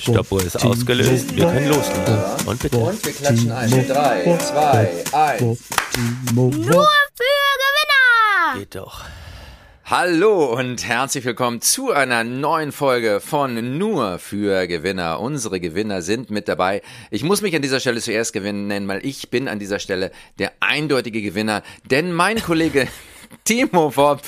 Stoppuhr ist ausgelöst. Wir können loslegen. Und bitte. Und wir klatschen ein. 3, 2, 1. Nur für Gewinner! Geht doch. Hallo und herzlich willkommen zu einer neuen Folge von Nur für Gewinner. Unsere Gewinner sind mit dabei. Ich muss mich an dieser Stelle zuerst gewinnen nennen, weil ich bin an dieser Stelle der eindeutige Gewinner, denn mein Kollege Timo Wopp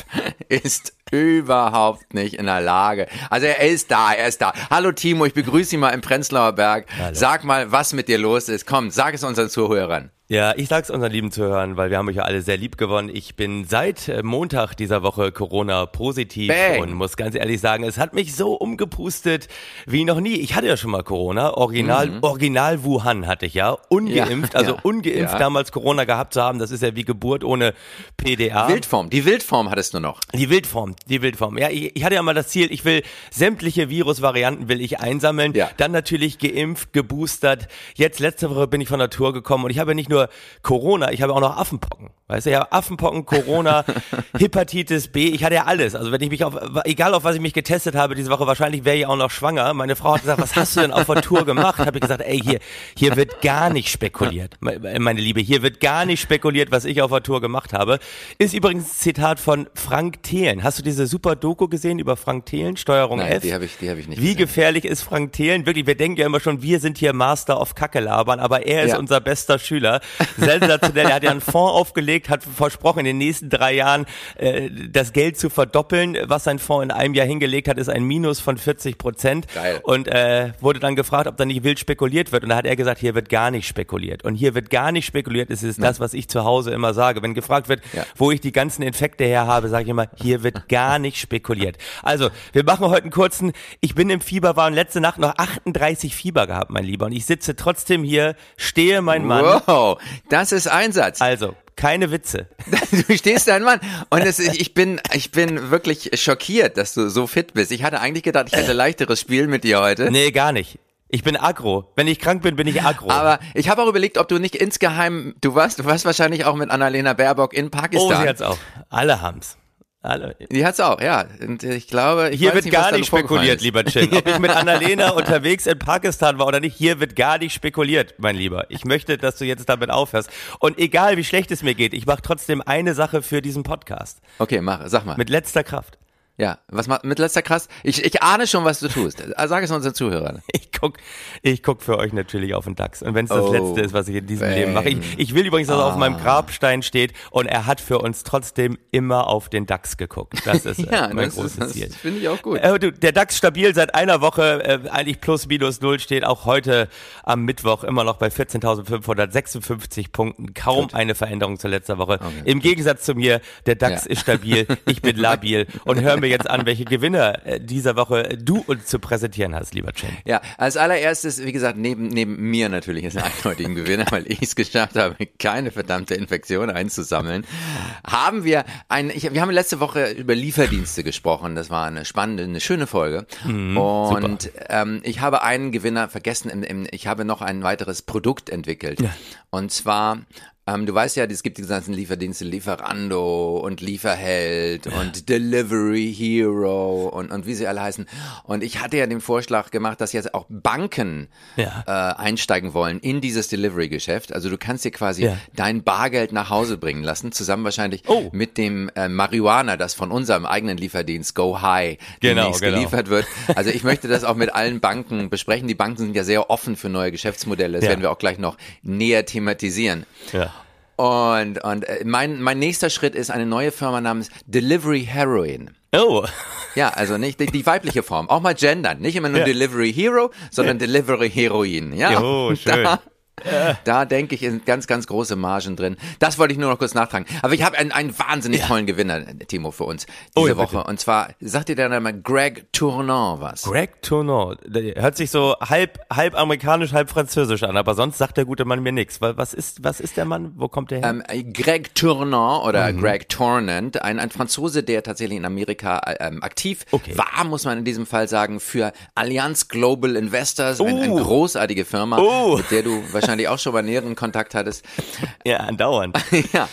ist überhaupt nicht in der Lage. Also er ist da, er ist da. Hallo Timo, ich begrüße Sie mal im Prenzlauer Berg. Hallo. Sag mal, was mit dir los ist. Komm, sag es unseren Zuhörern. Ja, ich sag's unseren lieben Zuhörern, weil wir haben euch ja alle sehr lieb gewonnen. Ich bin seit äh, Montag dieser Woche Corona positiv Bang. und muss ganz ehrlich sagen, es hat mich so umgepustet wie noch nie. Ich hatte ja schon mal Corona, original, original Wuhan hatte ich ja, ungeimpft, Ja, also ja, ungeimpft ja. damals Corona gehabt zu haben, das ist ja wie Geburt ohne PDA. Wildform, die Wildform hattest du noch. Die Wildform, die Wildform. Ja, ich, ich hatte ja mal das Ziel, ich will sämtliche Virusvarianten will ich einsammeln. Dann natürlich geimpft, geboostert. Jetzt letzte Woche bin ich von der Tour gekommen und ich habe ja nicht nur Corona, ich habe auch noch Affenpocken. Weißt du, ich habe Affenpocken, Corona, Hepatitis B, ich hatte ja alles. Also wenn ich mich auf, egal auf was ich mich getestet habe diese Woche, wahrscheinlich wäre ich auch noch schwanger. Meine Frau hat gesagt, was hast du denn auf der Tour gemacht? Habe ich gesagt, ey, hier, hier wird gar nicht spekuliert. Me- Meine Liebe, hier wird gar nicht spekuliert, was ich auf der Tour gemacht habe. Ist übrigens ein Zitat von Frank Thelen. Hast du diese super Doku gesehen über Frank Thelen, Steuerung Nein, F? die habe ich, die habe ich nicht Wie gesehen. gefährlich ist Frank Thelen? Wirklich, wir denken ja immer schon, wir sind hier Master of Kacke labern, aber er ist Ja. unser bester Schüler. Sensationell. er hat ja einen Fonds aufgelegt, hat versprochen, in den nächsten drei Jahren äh, das Geld zu verdoppeln. Was sein Fonds in einem Jahr hingelegt hat, ist ein Minus von 40 Prozent. Geil. Und äh, wurde dann gefragt, ob da nicht wild spekuliert wird. Und da hat er gesagt, hier wird gar nicht spekuliert. Und hier wird gar nicht spekuliert. Es ist das, was ich zu Hause immer sage. Wenn gefragt wird, Ja. wo ich die ganzen Infekte her habe, sage ich immer, hier wird gar nicht spekuliert. Also, wir machen heute einen kurzen, ich bin im Fieber, war und letzte Nacht noch 38 Fieber gehabt, mein Lieber. Und ich sitze trotzdem hier, stehe mein Mann. Wow, das ist Einsatz. Also, keine Witze. Du stehst da ein Mann und es, ich bin ich bin wirklich schockiert, dass du so fit bist. Ich hatte eigentlich gedacht, ich hätte leichteres Spiel mit dir heute. Nee, gar nicht. Ich bin aggro. Wenn ich krank bin, bin ich aggro. Aber ich habe auch überlegt, ob du nicht insgeheim, du warst, du warst wahrscheinlich auch mit Annalena Baerbock in oh, Pakistan. sie hat's auch. Alle haben's. Alle. Die hat's auch, ja. Und ich glaube, ich Hier wird nicht, gar nicht spekuliert, lieber Chin. Ob ich mit Annalena unterwegs in Pakistan war oder nicht, hier wird gar nicht spekuliert, mein Lieber. Ich möchte, dass du jetzt damit aufhörst. Und egal, wie schlecht es mir geht, ich mache trotzdem eine Sache für diesen Podcast. Okay, mach, sag mal. Mit letzter Kraft. Ja, was macht mit letzter krass? Ich, ich ahne schon, was du tust. Sag es unseren Zuhörern. Ich guck, ich guck für euch natürlich auf den DAX. Und wenn es das Oh, Letzte ist, was ich in diesem bang. Leben mache. Ich, ich will übrigens, dass er auf meinem Grabstein steht und er hat für uns trotzdem immer auf den DAX geguckt. Das ist äh, Ja, mein das, großes ist- Ziel. das finde ich auch gut. Äh, du, der DAX stabil seit einer Woche, äh, eigentlich plus minus null steht auch heute am Mittwoch immer noch bei 14.556 Punkten. Kaum eine Veränderung zur letzter Woche. Im Gegensatz zu mir, der DAX Ja. ist stabil, ich bin labil. Und hör mir jetzt an, welche Gewinner äh, dieser Woche du uns zu präsentieren hast, lieber Chen. Ja, als allererstes, wie gesagt, neben, neben mir natürlich ist ein eindeutigen Gewinner, weil ich es geschafft habe, keine verdammte Infektion einzusammeln, haben wir ein, ich, wir haben letzte Woche über Lieferdienste gesprochen. Das war eine spannende, eine schöne Folge. Und ähm, ich habe einen Gewinner vergessen. Im, im, ich habe noch ein weiteres Produkt entwickelt. Und zwar ähm, du weißt ja, es gibt diese ganzen Lieferdienste, Lieferando und Lieferheld und Delivery Hero und, und wie sie alle heißen. Und ich hatte ja den Vorschlag gemacht, dass jetzt auch Banken Ja. äh, einsteigen wollen in dieses Delivery-Geschäft. Also du kannst dir quasi Ja. dein Bargeld nach Hause bringen lassen, zusammen wahrscheinlich Oh. mit dem äh, Marihuana, das von unserem eigenen Lieferdienst Go High Genau, demnächst genau. geliefert wird. Also ich möchte das auch mit allen Banken besprechen. Die Banken sind ja sehr offen für neue Geschäftsmodelle. Das Ja. werden wir auch gleich noch näher thematisieren. Ja. Und, und äh, mein, mein nächster Schritt ist eine neue Firma namens Delivery Heroin. Oh, Ja, also nicht die, die weibliche Form. Auch mal gendern. Nicht immer nur Ja. Delivery Hero, sondern Delivery Heroin. Ja, Jo, schön. Da, da denke ich, sind ganz, ganz große Margen drin. Das wollte ich nur noch kurz nachtragen. Aber ich habe einen, einen wahnsinnig tollen Gewinner, Timo, für uns Oh, diese ja, bitte. Woche. Und zwar, sagt dir der Name Greg Tournon was? Greg Tourneau. Der Hört sich so halb, halb amerikanisch, halb französisch an, aber sonst sagt der gute Mann mir nichts. Was ist, was ist der Mann? Wo kommt der her? Ähm, Greg Tournon oder Mhm. Greg Tournant, ein, ein Franzose, der tatsächlich in Amerika äh, ähm, aktiv Okay. war, muss man in diesem Fall sagen, für Allianz Global Investors, ein, eine Oh. großartige Firma, Oh. mit der du wahrscheinlich auch schon mal näheren Kontakt hattest. ja, andauernd. ja.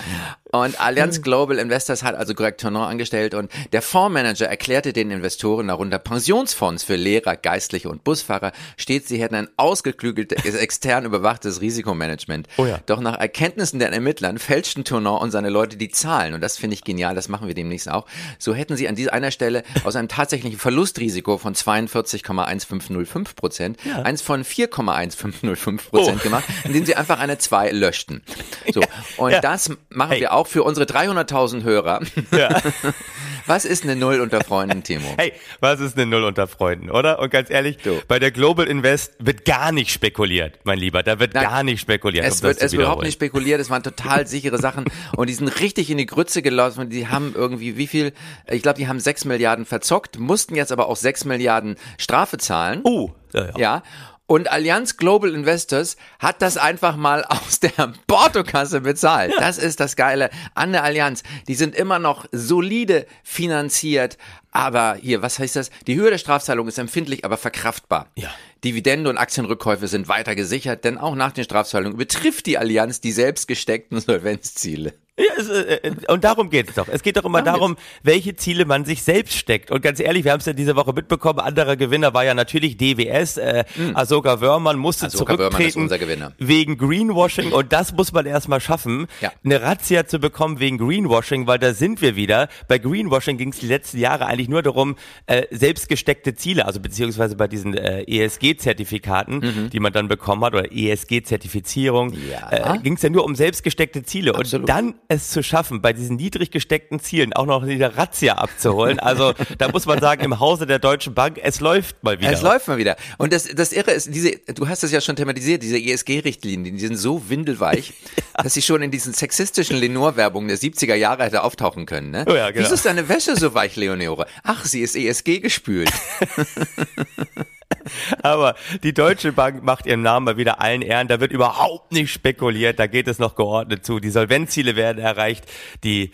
Und Allianz Global Investors hat also Greg Tournon angestellt und der Fondsmanager erklärte den Investoren, darunter Pensionsfonds für Lehrer, Geistliche und Busfahrer, stets sie hätten ein ausgeklügeltes, extern überwachtes Risikomanagement. Oh ja. Doch nach Erkenntnissen der Ermittlern fälschten Tournon und seine Leute die Zahlen und das finde ich genial, das machen wir demnächst auch. So hätten sie an dieser einer Stelle aus einem tatsächlichen Verlustrisiko von 42,1505 Prozent eins von 4,1505 Prozent Oh. gemacht, indem sie einfach eine 2 löschten. So. Und ja. das machen Hey. wir auch für unsere 300.000 Hörer. Ja. Was ist eine Null unter Freunden, Timo? Hey, was ist eine Null unter Freunden, oder? Und ganz ehrlich, Du. bei der Global Invest wird gar nicht spekuliert, mein Lieber. Da wird Nein, gar nicht spekuliert. Es um wird, es wird überhaupt nicht spekuliert, es waren total sichere Sachen und die sind richtig in die Grütze gelaufen. Die haben irgendwie, wie viel, ich glaube, die haben 6 Milliarden verzockt, mussten jetzt aber auch 6 Milliarden Strafe zahlen. Oh, ja, ja. Ja. Und Allianz Global Investors hat das einfach mal aus der Portokasse bezahlt. Das ist das Geile an der Allianz. Die sind immer noch solide finanziert. Aber hier, was heißt das? Die Höhe der Strafzahlung ist empfindlich, aber verkraftbar. Ja. Dividende und Aktienrückkäufe sind weiter gesichert, denn auch nach den Strafzahlungen übertrifft die Allianz die selbst gesteckten Solvenzziele. Ja, es, äh, äh, und darum geht's doch. Es geht doch immer darum, welche Ziele man sich selbst steckt. Und ganz ehrlich, wir haben es ja diese Woche mitbekommen, anderer Gewinner war ja natürlich DWS. Äh, Asoka Wörmann musste ist zurücktreten unser Gewinner. wegen Greenwashing. Und das muss man erstmal schaffen, Ja. eine Razzia zu bekommen wegen Greenwashing, weil da sind wir wieder. Bei Greenwashing ging es die letzten Jahre eigentlich nur darum, äh, selbst gesteckte Ziele, also beziehungsweise bei diesen äh, ESG-Zertifikaten, die man dann bekommen hat, oder ESG-Zertifizierung, Mhm. Ja. äh, ging es ja nur um selbst gesteckte Ziele. Absolut. Und dann es zu schaffen, bei diesen niedrig gesteckten Zielen auch noch wieder Razzia abzuholen. Also da muss man sagen, im Hause der Deutschen Bank, es läuft mal wieder. Es läuft mal wieder. Und das, das Irre ist, diese, du hast es ja schon thematisiert, diese ESG-Richtlinien, die sind so windelweich, dass sie schon in diesen sexistischen Lenore-Werbungen der 70er Jahre hätte auftauchen können. Ne? Oh ja, genau. Wieso ist deine Wäsche so weich, Leonore? Ach, sie ist ESG gespült. Aber die Deutsche Bank macht ihren Namen mal wieder allen Ehren. Da wird überhaupt nicht spekuliert. Da geht es noch geordnet zu. Die Solvenzziele werden erreicht. Die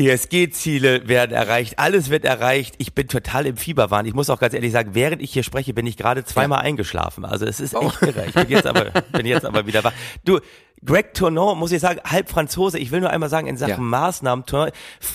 ESG-Ziele werden erreicht, alles wird erreicht. Ich bin total im Fieberwahn. Ich muss auch ganz ehrlich sagen, während ich hier spreche, bin ich gerade zweimal eingeschlagen. Also es ist echt irre. Ich bin jetzt aber, bin jetzt aber wieder wach. Du, Greg Tournon, muss ich sagen, halb Franzose. Ich will nur einmal sagen, in Sachen Ja. Maßnahmen, Tournon,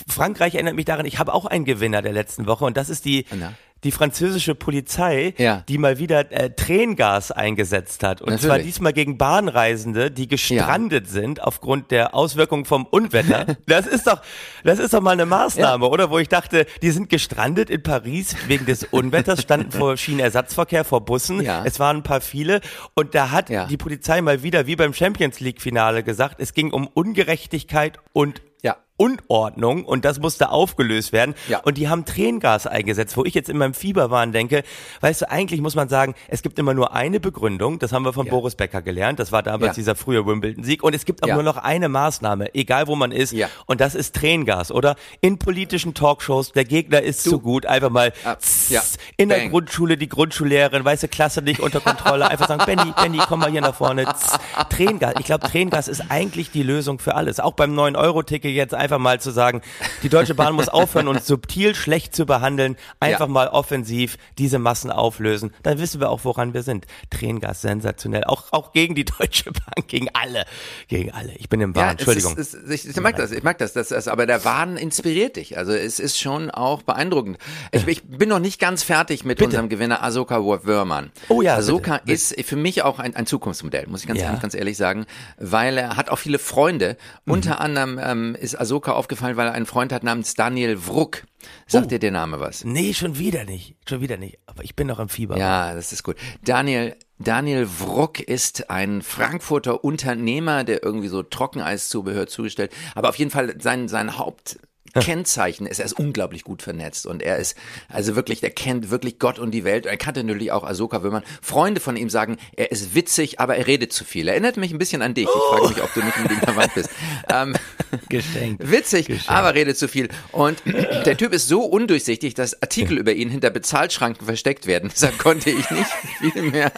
Frankreich erinnert mich daran, ich habe auch einen Gewinner der letzten Woche und das ist die, Na? Die französische Polizei, Ja. die mal wieder äh, Tränengas eingesetzt hat. Und zwar Natürlich. diesmal gegen Bahnreisende, die gestrandet sind aufgrund der Auswirkungen vom Unwetter. Das ist doch, das ist doch mal eine Maßnahme, oder? Wo ich dachte, die sind gestrandet in Paris wegen des Unwetters, standen vor Schienenersatzverkehr, vor Bussen. Ja. Es waren ein paar viele. Und da hat Ja. die Polizei mal wieder, wie beim Champions League Finale gesagt, es ging um Ungerechtigkeit und Ja. Unordnung und das musste aufgelöst werden. Ja. Und die haben Tränengas eingesetzt, wo ich jetzt in meinem Fieberwahn denke, weißt du, eigentlich muss man sagen, es gibt immer nur eine Begründung, das haben wir von Ja. Boris Becker gelernt, das war damals Ja. dieser frühe Wimbledon-Sieg und es gibt auch nur noch eine Maßnahme, egal wo man ist Ja. und das ist Tränengas, oder? In politischen Talkshows, der Gegner ist zu gut, einfach mal Ah, tss, in der Bang. Grundschule die Grundschullehrerin, weißt du, Klasse nicht unter Kontrolle, einfach sagen, Benny, Benny, komm mal hier nach vorne. Tss, Tränengas, ich glaube, Tränengas ist eigentlich die Lösung für alles. Auch beim 9-Euro-Ticket jetzt einfach mal zu sagen, die Deutsche Bahn muss aufhören, uns subtil schlecht zu behandeln, einfach Ja. mal offensiv diese Massen auflösen. Dann wissen wir auch, woran wir sind. Tränengas sensationell. Auch, auch gegen die Deutsche Bahn, gegen alle. Gegen alle. Ich bin im Wahn. Entschuldigung. Es ist, es, ich, ich mag das, ich mag das, das, das, aber der Wahn inspiriert dich. Also es ist schon auch beeindruckend. Ich, ich bin noch nicht ganz fertig mit unserem Gewinner Asoka Wörmann. Oh ja, Asoka bitte, bitte. ist für mich auch ein, ein Zukunftsmodell, muss ich ganz, Ja. ganz ehrlich sagen, weil er hat auch viele Freunde. Mhm. Unter anderem ähm, ist Asoka aufgefallen, weil er einen Freund hat namens Daniel Wruck. Sagt Oh. dir der Name was? Nee, schon wieder nicht. Schon wieder nicht. Aber ich bin noch im Fieber. Ja, das ist gut. Daniel, Daniel Wruck ist ein Frankfurter Unternehmer, der irgendwie so Trockeneiszubehör zugestellt, aber auf jeden Fall sein, sein Haupt Kennzeichen ist, er ist unglaublich gut vernetzt und er ist also wirklich, der kennt wirklich Gott und die Welt. Er kannte natürlich auch Ahsoka Wömmern. Freunde von ihm sagen, er ist witzig, aber er redet zu viel. Erinnert mich ein bisschen an dich. Ich frage mich, ob du nicht mit ihm verwandt bist. Ähm, Geschenkt. Witzig, aber redet zu viel. Und der Typ ist so undurchsichtig, dass Artikel über ihn hinter Bezahlschranken versteckt werden. Deshalb konnte ich nicht viel mehr,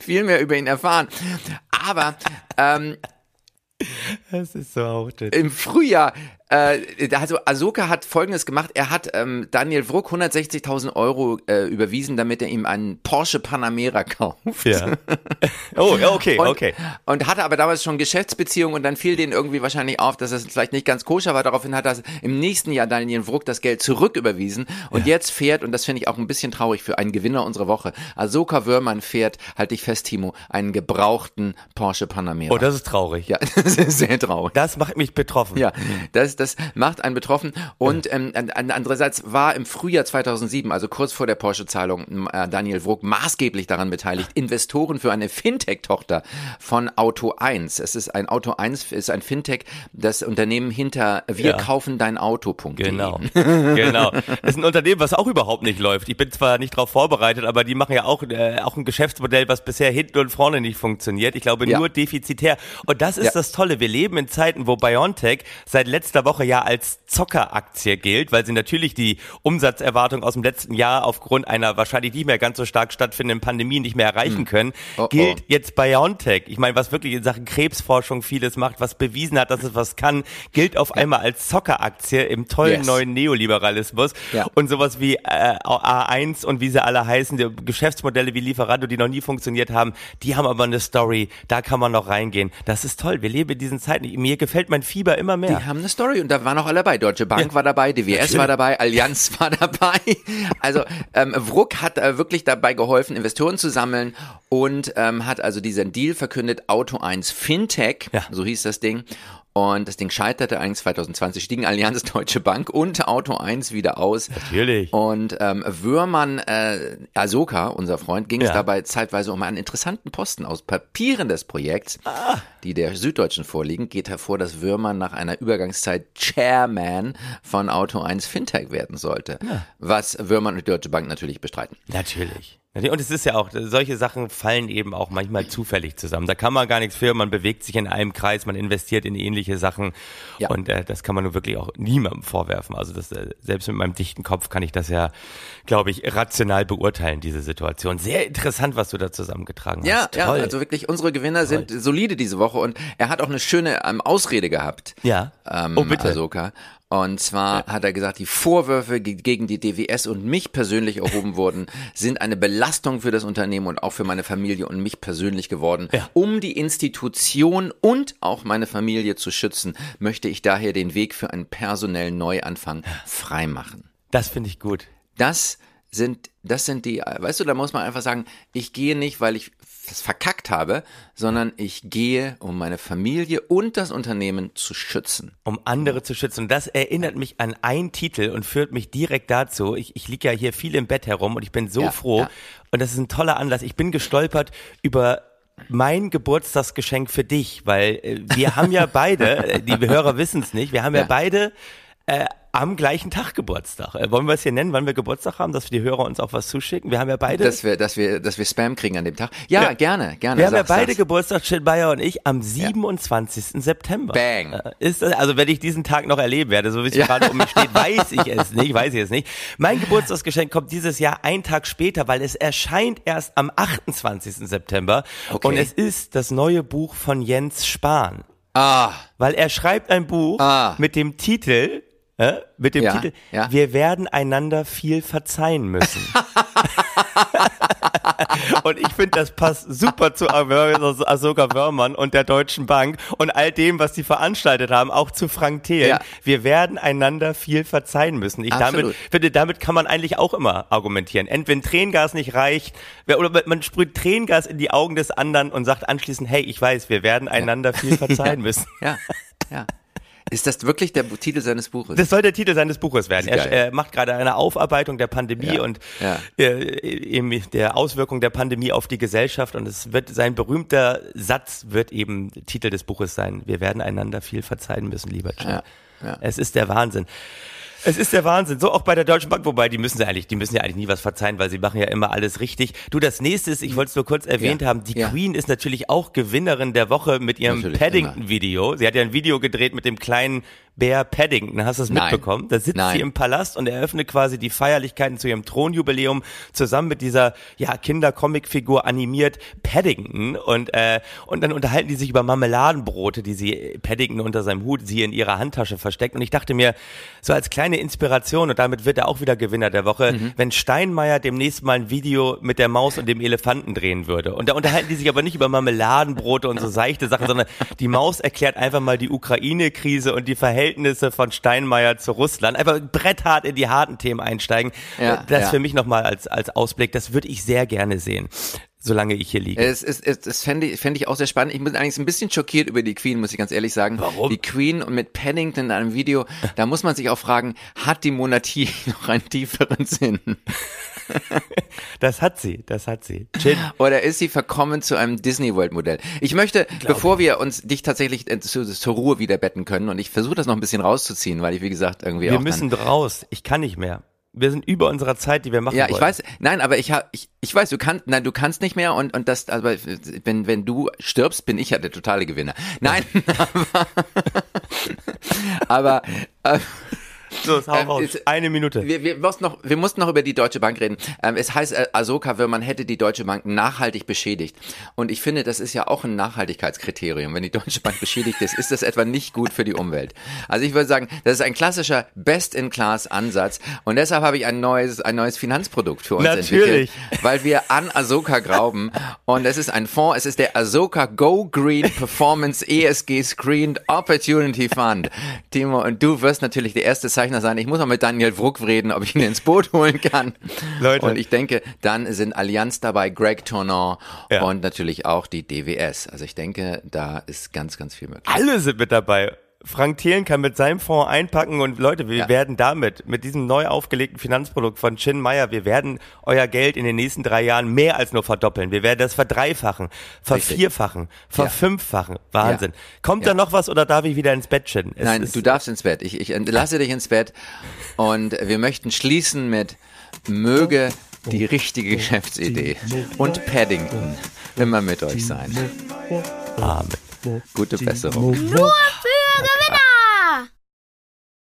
viel mehr über ihn erfahren. Aber ähm, Das ist so auch Im Frühjahr äh, also Ahsoka hat Folgendes gemacht. Er hat ähm, Daniel Wruck 160.000 Euro äh, überwiesen, damit er ihm einen Porsche Panamera kauft. Ja. Oh, ja, okay, und, okay. Und hatte aber damals schon Geschäftsbeziehungen und dann fiel denen irgendwie wahrscheinlich auf, dass es vielleicht nicht ganz koscher war. Daraufhin hat er im nächsten Jahr Daniel Wruck das Geld zurücküberwiesen und ja. jetzt fährt, und das finde ich auch ein bisschen traurig für einen Gewinner unserer Woche, Ahsoka Wörmann fährt, halte ich fest, Timo, einen gebrauchten Porsche Panamera. Oh, das ist traurig. Ja, das ist sehr traurig. Das macht mich betroffen. Ja, das das macht einen betroffen. Und ähm, andererseits war im Frühjahr 2007, also kurz vor der Porsche-Zahlung, äh, Daniel Wruck maßgeblich daran beteiligt, Investoren für eine Fintech-Tochter von Auto 1. Es ist ein Auto 1, ist ein Fintech, das Unternehmen hinter wir ja. kaufen dein Auto.de. Genau, genau. Das ist ein Unternehmen, was auch überhaupt nicht läuft. Ich bin zwar nicht darauf vorbereitet, aber die machen ja auch, äh, auch ein Geschäftsmodell, was bisher hinten und vorne nicht funktioniert. Ich glaube ja. nur defizitär. Und das ist ja. das Tolle. Wir leben in Zeiten, wo BioNTech seit letzter Woche ja als Zockeraktie gilt, weil sie natürlich die Umsatzerwartung aus dem letzten Jahr aufgrund einer wahrscheinlich nicht mehr ganz so stark stattfindenden Pandemie nicht mehr erreichen hm. können, oh, oh. gilt jetzt BioNTech. Ich meine, was wirklich in Sachen Krebsforschung vieles macht, was bewiesen hat, dass es was kann, gilt auf einmal als Zockeraktie im tollen yes. neuen Neoliberalismus. Ja. Und sowas wie äh, A1 und wie sie alle heißen, die Geschäftsmodelle wie Lieferando, die noch nie funktioniert haben, die haben aber eine Story, da kann man noch reingehen. Das ist toll. Wir leben in diesen Zeiten. Mir gefällt mein Fieber immer mehr. Die haben eine Story und da waren auch alle dabei. Deutsche Bank ja. war dabei, DWS Natürlich. war dabei, Allianz war dabei. Also ähm, Wruck hat äh, wirklich dabei geholfen, Investoren zu sammeln und ähm, hat also diesen Deal verkündet, Auto 1 Fintech, ja. so hieß das Ding. Und das Ding scheiterte eigentlich 2020, stiegen Allianz Deutsche Bank und Auto 1 wieder aus. Natürlich. Und ähm, Würmann äh, Asoka, unser Freund, ging ja. es dabei zeitweise um einen interessanten Posten aus Papieren des Projekts, ah. die der Süddeutschen vorliegen, geht hervor, dass Würmann nach einer Übergangszeit Chairman von Auto 1 Fintech werden sollte. Ja. Was Würmann und die Deutsche Bank natürlich bestreiten. Natürlich. Und es ist ja auch, solche Sachen fallen eben auch manchmal zufällig zusammen. Da kann man gar nichts für, man bewegt sich in einem Kreis, man investiert in ähnliche Sachen ja. und äh, das kann man nur wirklich auch niemandem vorwerfen. Also das, äh, selbst mit meinem dichten Kopf kann ich das ja, glaube ich, rational beurteilen, diese Situation. Sehr interessant, was du da zusammengetragen ja, hast. Ja, ja, also wirklich, unsere Gewinner Toll. sind solide diese Woche und er hat auch eine schöne ähm, Ausrede gehabt. Ja. Ähm, oh, bitte. Ahsoka. Und zwar hat er gesagt, die Vorwürfe gegen die DWS und mich persönlich erhoben wurden, sind eine Belastung für das Unternehmen und auch für meine Familie und mich persönlich geworden. Ja. Um die Institution und auch meine Familie zu schützen, möchte ich daher den Weg für einen personellen Neuanfang freimachen. Das finde ich gut. Das sind, das sind die, weißt du, da muss man einfach sagen, ich gehe nicht, weil ich das verkackt habe, sondern ich gehe, um meine Familie und das Unternehmen zu schützen. Um andere zu schützen. Und das erinnert mich an einen Titel und führt mich direkt dazu. Ich, ich liege ja hier viel im Bett herum und ich bin so ja, froh. Ja. Und das ist ein toller Anlass. Ich bin gestolpert über mein Geburtstagsgeschenk für dich, weil äh, wir haben ja beide, die Hörer wissen es nicht, wir haben ja, ja beide äh, am gleichen Tag Geburtstag. Äh, wollen wir es hier nennen, wann wir Geburtstag haben, dass wir die Hörer uns auch was zuschicken? Wir haben ja beide. Dass wir, dass wir, dass wir Spam kriegen an dem Tag. Ja, ja. gerne, gerne. Wir haben ja beide sag's. Geburtstag, Shit Bayer und ich, am 27. Ja. September. Bang. Äh, ist das, also wenn ich diesen Tag noch erleben werde, so wie es ja. gerade um mich steht, weiß ich es nicht, weiß ich es nicht. Mein Geburtstagsgeschenk kommt dieses Jahr einen Tag später, weil es erscheint erst am 28. September. Okay. Und es ist das neue Buch von Jens Spahn. Ah. Weil er schreibt ein Buch ah. mit dem Titel äh, mit dem ja, Titel ja. Wir werden einander viel verzeihen müssen. und ich finde, das passt super zu Asoka Wörmann und der Deutschen Bank und all dem, was sie veranstaltet haben, auch zu Frank Thelen. Ja. Wir werden einander viel verzeihen müssen. Ich damit, finde, damit kann man eigentlich auch immer argumentieren. Entweder wenn Tränengas nicht reicht, oder man sprüht Tränengas in die Augen des anderen und sagt anschließend, hey, ich weiß, wir werden einander viel verzeihen müssen. Ja, ja. Ist das wirklich der Titel seines Buches? Das soll der Titel seines Buches werden. Er, er, macht gerade eine Aufarbeitung der Pandemie ja, und ja. Äh, eben der Auswirkung der Pandemie auf die Gesellschaft und es wird sein berühmter Satz wird eben Titel des Buches sein. Wir werden einander viel verzeihen müssen, lieber Chan. Ja, es ist der Wahnsinn. Es ist der Wahnsinn. So auch bei der Deutschen Bank, wobei die müssen ja eigentlich, die müssen ja eigentlich nie was verzeihen, weil sie machen ja immer alles richtig. Du, das nächste ist, ich wollte es nur kurz erwähnt Ja. haben, die Ja. Queen ist natürlich auch Gewinnerin der Woche mit ihrem Paddington-Video. Sie hat ja ein Video gedreht mit dem kleinen Bär Paddington. Hast du es mitbekommen? Da sitzt Nein. sie im Palast und eröffnet quasi die Feierlichkeiten zu ihrem Thronjubiläum zusammen mit dieser ja Kinder-Comic-Figur animiert Paddington und äh, und dann unterhalten die sich über Marmeladenbrote, die sie Paddington unter seinem Hut sie in ihrer Handtasche versteckt und ich dachte mir so als kleine Inspiration und damit wird er auch wieder Gewinner der Woche, Mhm. wenn Steinmeier demnächst mal ein Video mit der Maus und dem Elefanten drehen würde und da unterhalten die sich aber nicht über Marmeladenbrote und so seichte Sachen, sondern die Maus erklärt einfach mal die Ukraine-Krise und die Verhältnisse von Steinmeier zu Russland. Einfach bretthart in die harten Themen einsteigen. Ja, das ja. für mich nochmal als, als Ausblick, das würde ich sehr gerne sehen, solange ich hier liege. Es ist, es, das fände ich, fände ich auch sehr spannend. Ich bin eigentlich ein bisschen schockiert über die Queen, muss ich ganz ehrlich sagen. Warum? Die Queen und mit Paddington in einem Video, da muss man sich auch fragen, hat die Monarchie noch einen tieferen Sinn? Das hat sie, das hat sie. Chin. Oder ist sie verkommen zu einem Disney World Modell? Ich möchte, bevor wir uns dich tatsächlich äh, zu, zur Ruhe wieder betten können, und ich versuche das noch ein bisschen rauszuziehen, weil ich, wie gesagt, irgendwie Wir auch müssen dann, raus. Ich kann nicht mehr. Wir sind über unserer Zeit, die wir machen Ja, ich wollen. weiß, nein, aber ich habe, ich, ich weiß, du kannst, nein, du kannst nicht mehr und und das, aber wenn wenn du stirbst, bin ich ja der totale Gewinner. Nein, aber, aber äh, Los, hau Ähm, raus. ist- Eine Minute. Wir, wir, mussten noch, wir mussten noch über die Deutsche Bank reden. Ähm, es heißt, äh, Asoka Wirmann hätte die Deutsche Bank nachhaltig beschädigt. Und ich finde, das ist ja auch ein Nachhaltigkeitskriterium. Wenn die Deutsche Bank beschädigt ist, ist das etwa nicht gut für die Umwelt. Also ich würde sagen, das ist ein klassischer Best-in-Class-Ansatz. Und deshalb habe ich ein neues, ein neues Finanzprodukt für uns Natürlich. entwickelt. Weil wir an Asoka glauben. Und es ist ein Fonds, es ist der Asoka Go Green Performance ESG Screened Opportunity Fund. Timo, und du wirst natürlich der erste Zeichner sein. Ich muss auch mit Daniel Wruck reden, ob ich ihn ins Boot holen kann. Leute. Und ich denke, dann sind Allianz dabei, Greg Tournon Ja. und natürlich auch die DWS. Also ich denke, da ist ganz, ganz viel möglich. Alle sind mit dabei. Frank Thelen kann mit seinem Fonds einpacken und Leute, wir Ja. werden damit, mit diesem neu aufgelegten Finanzprodukt von Chin Meyer, wir werden euer Geld in den nächsten drei Jahren mehr als nur verdoppeln. Wir werden das verdreifachen, vervierfachen, verfünffachen. Wahnsinn. Kommt da Ja. noch was oder darf ich wieder ins Bett chillen? Es Nein, ist- du darfst ins Bett. Ich, ich entlasse dich ins Bett. Und wir möchten schließen mit möge die richtige Geschäftsidee und Paddington immer mit euch sein. Amen. Gute Besserung. Nur für 我在问呢